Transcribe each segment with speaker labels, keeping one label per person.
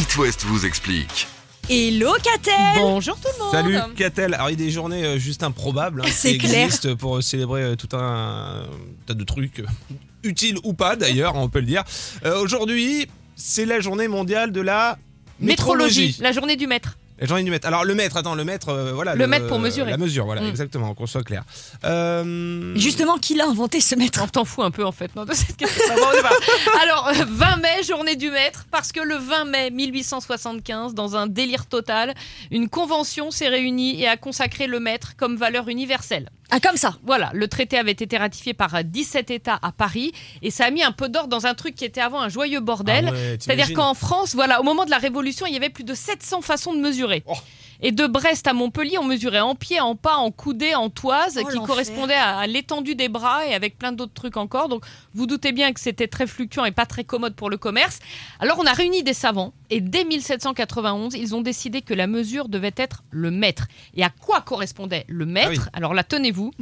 Speaker 1: It West vous explique.
Speaker 2: Hello Catel
Speaker 3: Bonjour tout le monde
Speaker 4: Salut Catel. Alors il y a des journées euh, juste improbables hein, qui
Speaker 2: C'est clair.
Speaker 4: existent pour euh, célébrer euh, tout un tas de trucs euh, utiles ou pas d'ailleurs, on peut le dire. Euh, Aujourd'hui, c'est la journée mondiale de la
Speaker 3: Métrologie,
Speaker 4: métrologie.
Speaker 3: la journée du maître.
Speaker 4: La journée du mètre. Alors le mètre, attends, le mètre, euh, voilà.
Speaker 3: Le mètre pour mesurer.
Speaker 4: La mesure, voilà,
Speaker 3: Mm.
Speaker 4: exactement, qu'on soit clair. Euh,
Speaker 2: Justement, qui l'a inventé ce maître?
Speaker 3: On t'en fout un peu en fait non, de cette question. Bon, on y va. Alors, euh, 20 mai, journée du maître, parce que le 20 mai 1875, dans un délire total, une convention s'est réunie et a consacré le maître comme valeur universelle.
Speaker 2: Ah, comme ça
Speaker 3: Voilà, le traité avait été ratifié par 17 États à Paris et ça a mis un peu d'ordre dans un truc qui était avant un joyeux bordel.
Speaker 4: ah ouais,
Speaker 3: C'est-à-dire qu'en France, voilà, au moment de la Révolution, il y avait plus de 700 façons de mesurer.
Speaker 4: Oh.
Speaker 3: Et de Brest à Montpellier, on mesurait en pied, en pas, en coudée, en toise,
Speaker 2: Oh,
Speaker 3: qui correspondait à, à l'étendue des bras et avec plein d'autres trucs encore. Donc, vous doutez bien que c'était très fluctuant et pas très commode pour le commerce. Alors, on a réuni des savants et dès 1791, ils ont décidé que la mesure devait être le mètre. Et à quoi correspondait le mètre?
Speaker 4: Ah oui.
Speaker 3: Alors là, tenez-vous,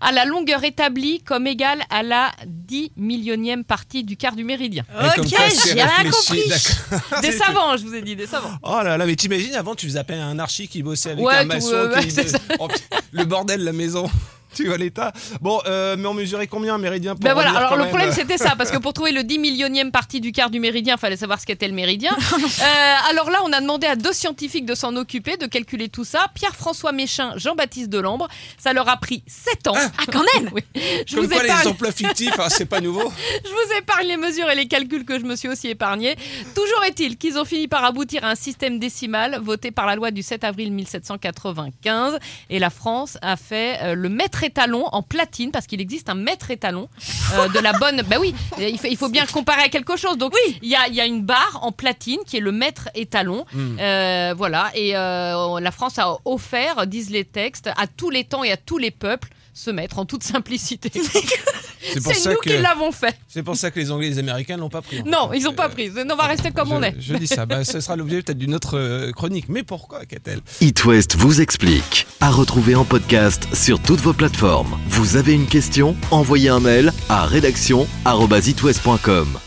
Speaker 3: à la longueur établie comme égale à la 10 millionième partie du quart du méridien.
Speaker 4: et comme
Speaker 2: Ok,
Speaker 4: quoi, c'est
Speaker 2: j'ai rien
Speaker 4: réfléchi,
Speaker 2: compris.
Speaker 4: d'accord.
Speaker 3: Des savants, je vous ai dit, des savants.
Speaker 4: Oh là là, mais t'imagines avant tu faisais appel à un archi qui bossait avec
Speaker 3: Ouais,
Speaker 4: un
Speaker 3: tout,
Speaker 4: maçon
Speaker 3: euh, ouais,
Speaker 4: qui-
Speaker 3: c'est ça.
Speaker 4: Oh, le bordel la maison. Tu vois l'état. Bon, euh, mais on mesurait combien méridien pour
Speaker 3: Ben voilà, alors le
Speaker 4: même
Speaker 3: problème c'était ça, parce que pour trouver le 10 millionième partie du quart du méridien, il fallait savoir ce qu'était le méridien. Euh, alors là, on a demandé à deux scientifiques de s'en occuper, de calculer tout ça. Pierre-François Méchin, Jean-Baptiste Delambre. Ça leur a pris 7 ans.
Speaker 2: Ah, quand même
Speaker 3: Oui. Je,
Speaker 4: Comme
Speaker 3: vous
Speaker 4: quoi les
Speaker 3: épargne,
Speaker 4: emplois fictifs, hein, c'est pas nouveau.
Speaker 3: je vous épargne les mesures et les calculs que je me suis aussi épargné. Toujours est-il qu'ils ont fini par aboutir à un système décimal voté par la loi du 7 avril 1795. Et la France a fait euh, le maître étalon en platine, parce qu'il existe un maître étalon euh, de la bonne. Ben oui, il faut, il faut bien comparer à quelque chose. Donc il y, a, il y a une barre en platine qui est le maître étalon.
Speaker 4: Mm.
Speaker 3: Euh, voilà. Et euh, la France a offert, disent les textes, à tous les temps et à tous les peuples se mettre en toute simplicité.
Speaker 4: C'est pour
Speaker 3: C'est
Speaker 4: ça
Speaker 3: nous
Speaker 4: que
Speaker 3: qui l'avons fait.
Speaker 4: c'est pour ça que les Anglais et les Américains l'ont pas pris.
Speaker 3: Non,
Speaker 4: fait.
Speaker 3: ils ont pas
Speaker 4: Euh,
Speaker 3: pris. On va rester comme
Speaker 4: je,
Speaker 3: on est.
Speaker 4: Je dis ça, bah, ce sera l'objet peut-être d'une autre euh, chronique. Mais pourquoi, Catel?
Speaker 1: It West vous explique. À retrouver en podcast sur toutes vos plateformes. Vous avez une question? Envoyez un mail à rédaction@itwest.com.